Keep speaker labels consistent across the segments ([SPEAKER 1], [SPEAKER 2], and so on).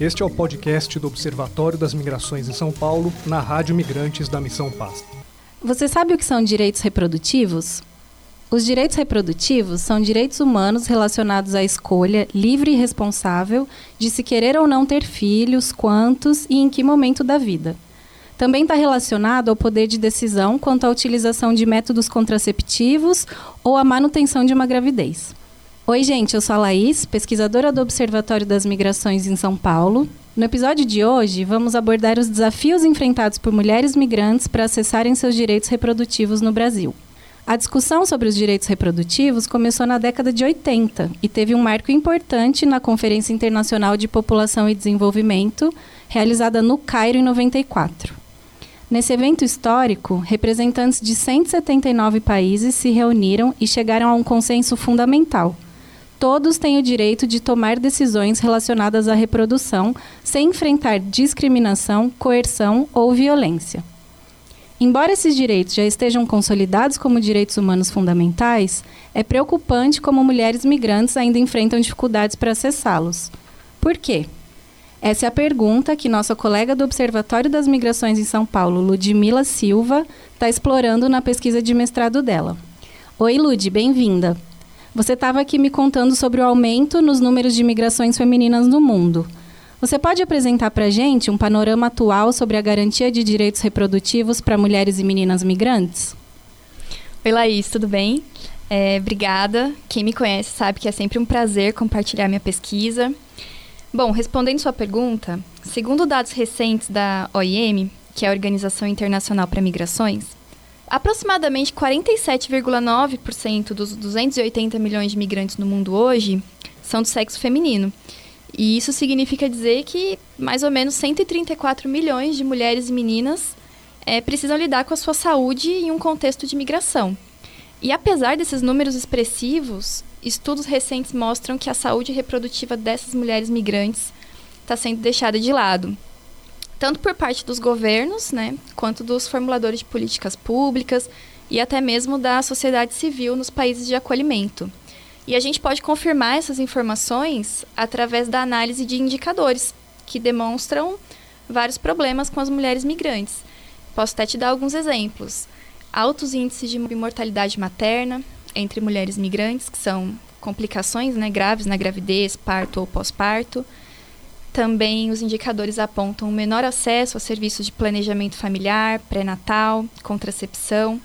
[SPEAKER 1] Este é o podcast do Observatório das Migrações em São Paulo, na Rádio Migrantes da Missão Paz.
[SPEAKER 2] Você sabe o que são direitos reprodutivos? Os direitos reprodutivos são direitos humanos relacionados à escolha livre e responsável de se querer ou não ter filhos, quantos e em que momento da vida. Também está relacionado ao poder de decisão quanto à utilização de métodos contraceptivos ou à manutenção de uma gravidez. Oi, gente, eu sou a Laís, pesquisadora do Observatório das Migrações em São Paulo. No episódio de hoje, vamos abordar os desafios enfrentados por mulheres migrantes para acessarem seus direitos reprodutivos no Brasil. A discussão sobre os direitos reprodutivos começou na década de 80 e teve um marco importante na Conferência Internacional de População e Desenvolvimento, realizada no Cairo em 94. Nesse evento histórico, representantes de 179 países se reuniram e chegaram a um consenso fundamental. Todos têm o direito de tomar decisões relacionadas à reprodução sem enfrentar discriminação, coerção ou violência. Embora esses direitos já estejam consolidados como direitos humanos fundamentais, é preocupante como mulheres migrantes ainda enfrentam dificuldades para acessá-los. Por quê? Essa é a pergunta que nossa colega do Observatório das Migrações em São Paulo, Ludmila Silva, está explorando na pesquisa de mestrado dela. Oi, Lud, bem-vinda. Você estava aqui me contando sobre o aumento nos números de migrações femininas no mundo. Você pode apresentar para a gente um panorama atual sobre a garantia de direitos reprodutivos para mulheres e meninas migrantes?
[SPEAKER 3] Oi, Laís, tudo bem? É, obrigada. Quem me conhece sabe que é sempre um prazer compartilhar minha pesquisa. Bom, respondendo sua pergunta, segundo dados recentes da OIM, que é a Organização Internacional para Migrações, aproximadamente 47,9% dos 280 milhões de migrantes no mundo hoje são do sexo feminino. E isso significa dizer que mais ou menos 134 milhões de mulheres e meninas é, precisam lidar com a sua saúde em um contexto de migração. E apesar desses números expressivos, estudos recentes mostram que a saúde reprodutiva dessas mulheres migrantes está sendo deixada de lado. Tanto por parte dos governos, né, quanto dos formuladores de políticas públicas e até mesmo da sociedade civil nos países de acolhimento. E a gente pode confirmar essas informações através da análise de indicadores que demonstram vários problemas com as mulheres migrantes. Posso até te dar alguns exemplos. Altos índices de mortalidade materna entre mulheres migrantes, que são complicações né, graves na gravidez, parto ou pós-parto. Também os indicadores apontam um menor acesso a serviços de planejamento familiar, pré-natal, contracepção,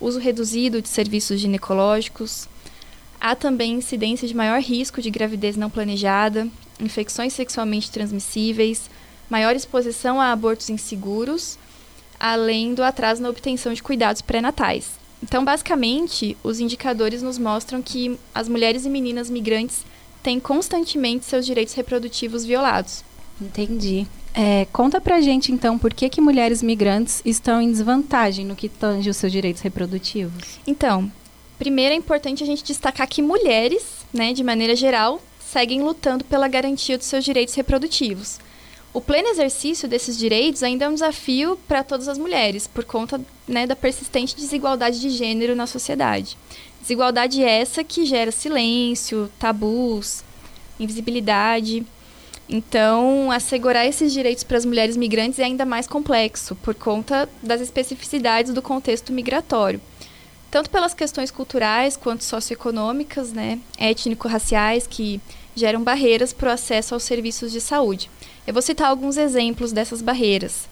[SPEAKER 3] uso reduzido de serviços ginecológicos, Há também incidência de maior risco de gravidez não planejada, infecções sexualmente transmissíveis, maior exposição a abortos inseguros, além do atraso na obtenção de cuidados pré-natais. Então, basicamente, os indicadores nos mostram que as mulheres e meninas migrantes têm constantemente seus direitos reprodutivos violados.
[SPEAKER 2] Entendi. É, conta pra gente, então, por que, que mulheres migrantes estão em desvantagem no que tange os seus direitos reprodutivos?
[SPEAKER 3] Então, Primeiro é importante a gente destacar que mulheres, né, de maneira geral, seguem lutando pela garantia dos seus direitos reprodutivos. O pleno exercício desses direitos ainda é um desafio para todas as mulheres, por conta né, da persistente desigualdade de gênero na sociedade. Desigualdade essa que gera silêncio, tabus, invisibilidade. Então, assegurar esses direitos para as mulheres migrantes é ainda mais complexo, por conta das especificidades do contexto migratório tanto pelas questões culturais quanto socioeconômicas, né, étnico-raciais, que geram barreiras para o acesso aos serviços de saúde. Eu vou citar alguns exemplos dessas barreiras.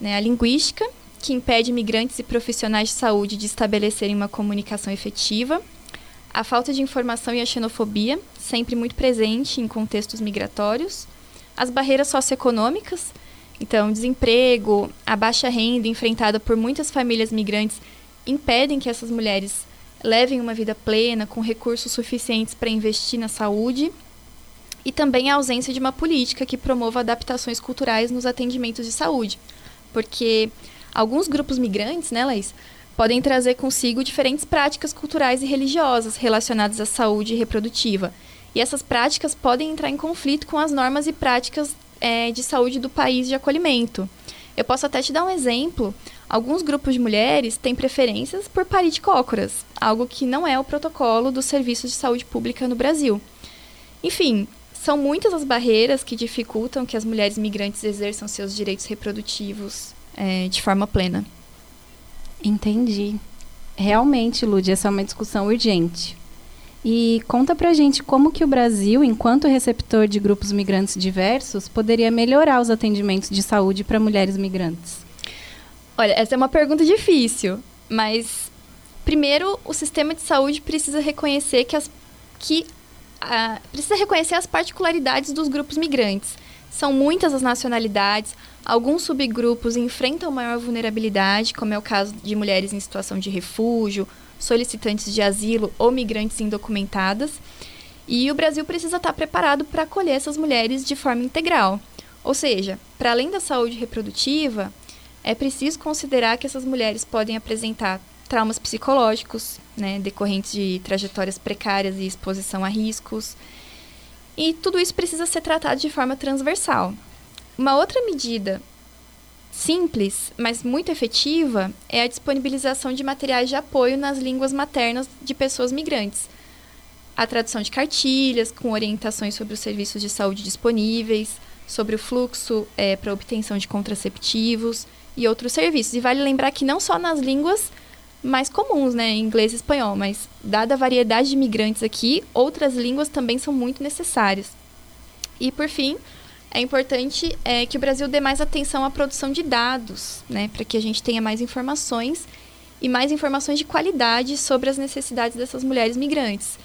[SPEAKER 3] Né, a linguística, que impede imigrantes e profissionais de saúde de estabelecerem uma comunicação efetiva. A falta de informação e a xenofobia, sempre muito presente em contextos migratórios. As barreiras socioeconômicas, então, desemprego, a baixa renda enfrentada por muitas famílias migrantes impedem que essas mulheres levem uma vida plena, com recursos suficientes para investir na saúde, e também a ausência de uma política que promova adaptações culturais nos atendimentos de saúde. Porque alguns grupos migrantes, né, Laís, podem trazer consigo diferentes práticas culturais e religiosas relacionadas à saúde reprodutiva. E essas práticas podem entrar em conflito com as normas e práticas é, de saúde do país de acolhimento. Eu posso até te dar um exemplo. Alguns grupos de mulheres têm preferências por paridicócoras, algo que não é o protocolo dos serviços de saúde pública no Brasil. Enfim, são muitas as barreiras que dificultam que as mulheres migrantes exerçam seus direitos reprodutivos é, de forma plena.
[SPEAKER 2] Entendi. Realmente, Lud, essa é uma discussão urgente. E conta pra gente como que o Brasil, enquanto receptor de grupos migrantes diversos, poderia melhorar os atendimentos de saúde para mulheres migrantes.
[SPEAKER 3] Olha, essa é uma pergunta difícil, mas primeiro o sistema de saúde precisa reconhecer que as que a, precisa reconhecer as particularidades dos grupos migrantes. São muitas as nacionalidades, alguns subgrupos enfrentam maior vulnerabilidade, como é o caso de mulheres em situação de refúgio, solicitantes de asilo ou migrantes indocumentadas. E o Brasil precisa estar preparado para acolher essas mulheres de forma integral. Ou seja, para além da saúde reprodutiva, é preciso considerar que essas mulheres podem apresentar traumas psicológicos, né, decorrentes de trajetórias precárias e exposição a riscos. E tudo isso precisa ser tratado de forma transversal. Uma outra medida simples, mas muito efetiva, é a disponibilização de materiais de apoio nas línguas maternas de pessoas migrantes. A tradução de cartilhas com orientações sobre os serviços de saúde disponíveis, sobre o fluxo é, para obtenção de contraceptivos e outros serviços. E vale lembrar que não só nas línguas mais comuns, né, inglês e espanhol, mas dada a variedade de imigrantes aqui, outras línguas também são muito necessárias. E por fim, é importante é, que o Brasil dê mais atenção à produção de dados, né, para que a gente tenha mais informações e mais informações de qualidade sobre as necessidades dessas mulheres migrantes.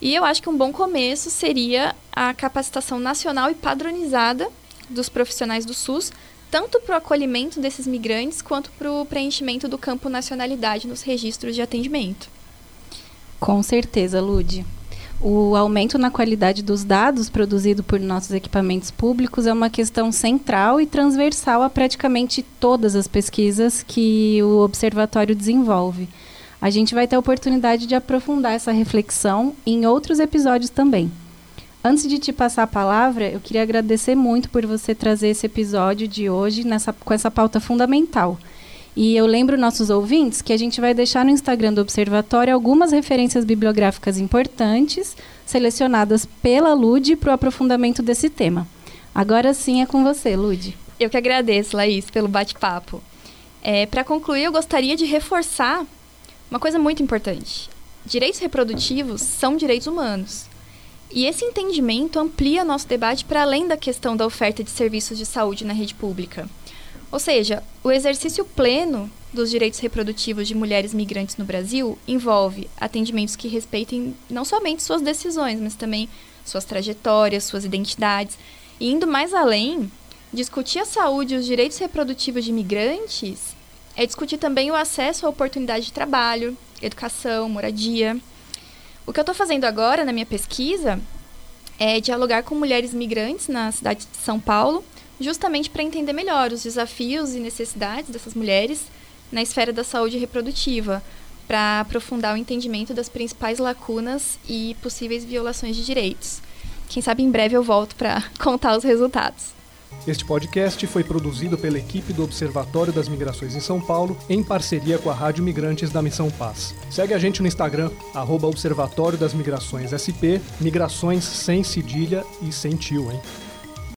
[SPEAKER 3] E eu acho que um bom começo seria a capacitação nacional e padronizada dos profissionais do SUS tanto para o acolhimento desses migrantes quanto para o preenchimento do campo nacionalidade nos registros de atendimento.
[SPEAKER 2] Com certeza, Lude. O aumento na qualidade dos dados produzidos por nossos equipamentos públicos é uma questão central e transversal a praticamente todas as pesquisas que o observatório desenvolve. A gente vai ter a oportunidade de aprofundar essa reflexão em outros episódios também. Antes de te passar a palavra, eu queria agradecer muito por você trazer esse episódio de hoje nessa, com essa pauta fundamental. E eu lembro nossos ouvintes que a gente vai deixar no Instagram do Observatório algumas referências bibliográficas importantes, selecionadas pela Lude para o aprofundamento desse tema. Agora sim é com você, Lude.
[SPEAKER 3] Eu que agradeço, Laís, pelo bate-papo. É, para concluir, eu gostaria de reforçar uma coisa muito importante. Direitos reprodutivos são direitos humanos. E esse entendimento amplia nosso debate para além da questão da oferta de serviços de saúde na rede pública. Ou seja, o exercício pleno dos direitos reprodutivos de mulheres migrantes no Brasil envolve atendimentos que respeitem não somente suas decisões, mas também suas trajetórias, suas identidades. E indo mais além, discutir a saúde e os direitos reprodutivos de imigrantes é discutir também o acesso à oportunidade de trabalho, educação, moradia. O que eu estou fazendo agora na minha pesquisa é dialogar com mulheres migrantes na cidade de São Paulo, justamente para entender melhor os desafios e necessidades dessas mulheres na esfera da saúde reprodutiva, para aprofundar o entendimento das principais lacunas e possíveis violações de direitos. Quem sabe em breve eu volto para contar os resultados.
[SPEAKER 1] Este podcast foi produzido pela equipe do Observatório das Migrações em São Paulo, em parceria com a Rádio Migrantes da Missão Paz. Segue a gente no Instagram, arroba Observatório das Migrações SP, migrações sem cedilha e sem tio, hein?